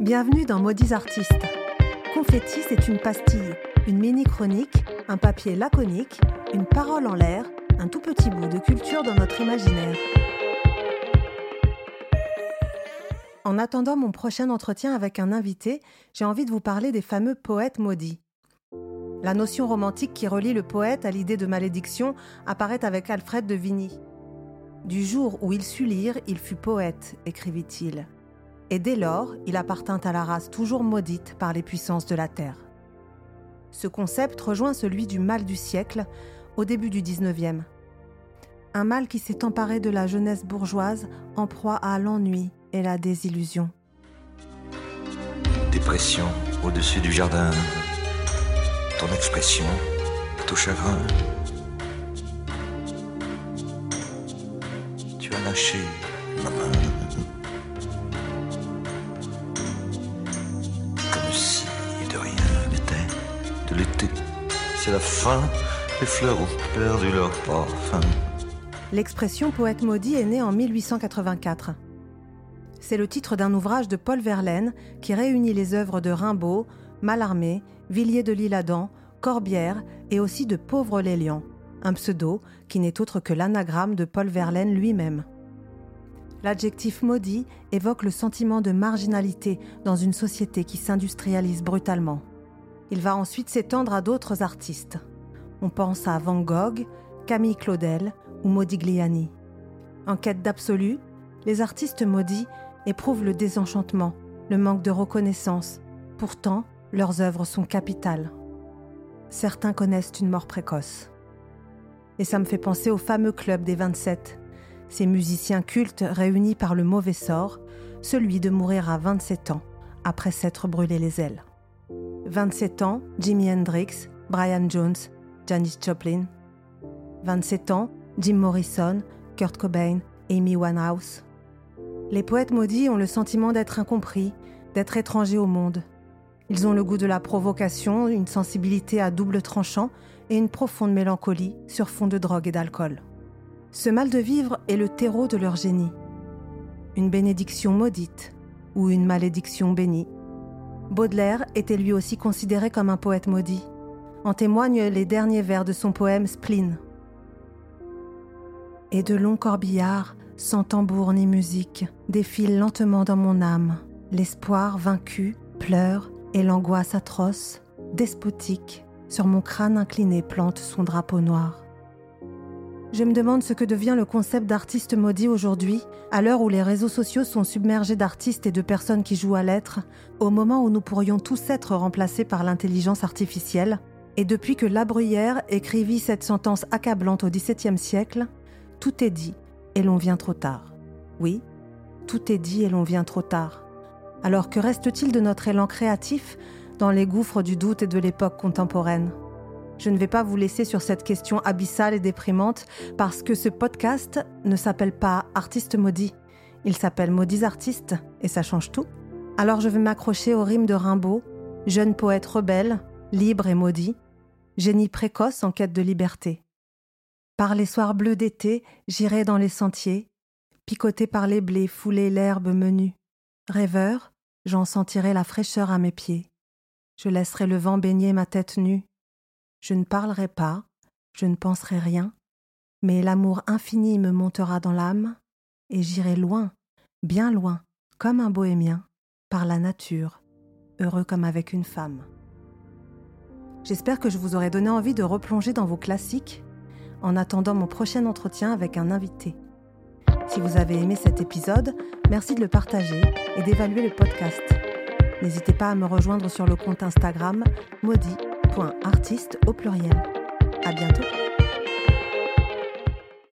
Bienvenue dans Maudits Artistes. Confetti, c'est une pastille, une mini-chronique, un papier laconique, une parole en l'air, un tout petit bout de culture dans notre imaginaire. En attendant mon prochain entretien avec un invité, j'ai envie de vous parler des fameux poètes maudits. La notion romantique qui relie le poète à l'idée de malédiction apparaît avec Alfred de Vigny. Du jour où il sut lire, il fut poète, écrivit-il. Et dès lors, il appartint à la race toujours maudite par les puissances de la terre. Ce concept rejoint celui du mal du siècle au début du XIXe. Un mal qui s'est emparé de la jeunesse bourgeoise en proie à l'ennui et la désillusion. Dépression au-dessus du jardin, ton expression, tout chagrin. Tu as lâché ma main. C'est la fin, les fleurs ont perdu leur parfum. L'expression poète maudit est née en 1884. C'est le titre d'un ouvrage de Paul Verlaine qui réunit les œuvres de Rimbaud, Mallarmé, Villiers de l'Isle-Adam, Corbière et aussi de Pauvre Lélian, un pseudo qui n'est autre que l'anagramme de Paul Verlaine lui-même. L'adjectif maudit évoque le sentiment de marginalité dans une société qui s'industrialise brutalement. Il va ensuite s'étendre à d'autres artistes. On pense à Van Gogh, Camille Claudel ou Modigliani. En quête d'absolu, les artistes maudits éprouvent le désenchantement, le manque de reconnaissance. Pourtant, leurs œuvres sont capitales. Certains connaissent une mort précoce. Et ça me fait penser au fameux club des 27, ces musiciens cultes réunis par le mauvais sort, celui de mourir à 27 ans, après s'être brûlé les ailes. 27 ans, Jimi Hendrix, Brian Jones, Janis Joplin. 27 ans, Jim Morrison, Kurt Cobain, Amy Winehouse. Les poètes maudits ont le sentiment d'être incompris, d'être étrangers au monde. Ils ont le goût de la provocation, une sensibilité à double tranchant et une profonde mélancolie sur fond de drogue et d'alcool. Ce mal de vivre est le terreau de leur génie. Une bénédiction maudite ou une malédiction bénie. Baudelaire était lui aussi considéré comme un poète maudit. En témoignent les derniers vers de son poème Spleen. Et de longs corbillards sans tambour ni musique, défile lentement dans mon âme. L'espoir vaincu pleure et l'angoisse atroce, despotique, sur mon crâne incliné plante son drapeau noir. Je me demande ce que devient le concept d'artiste maudit aujourd'hui, à l'heure où les réseaux sociaux sont submergés d'artistes et de personnes qui jouent à l'être, au moment où nous pourrions tous être remplacés par l'intelligence artificielle, et depuis que La Bruyère écrivit cette sentence accablante au XVIIe siècle, tout est dit et l'on vient trop tard. Oui, tout est dit et l'on vient trop tard. Alors que reste-t-il de notre élan créatif dans les gouffres du doute et de l'époque contemporaine? Je ne vais pas vous laisser sur cette question abyssale et déprimante parce que ce podcast ne s'appelle pas Artiste maudit, il s'appelle Maudits artistes et ça change tout. Alors je vais m'accrocher aux rimes de Rimbaud, jeune poète rebelle, libre et maudit, génie précoce en quête de liberté. Par les soirs bleus d'été, j'irai dans les sentiers, picoté par les blés, fouler l'herbe menue. Rêveur, j'en sentirai la fraîcheur à mes pieds. Je laisserai le vent baigner ma tête nue. Je ne parlerai pas, je ne penserai rien, mais l'amour infini me montera dans l'âme, et j'irai loin, bien loin, comme un bohémien, par la nature, heureux comme avec une femme. J'espère que je vous aurai donné envie de replonger dans vos classiques en attendant mon prochain entretien avec un invité. Si vous avez aimé cet épisode, merci de le partager et d'évaluer le podcast. N'hésitez pas à me rejoindre sur le compte Instagram maudit.artiste au pluriel. À bientôt!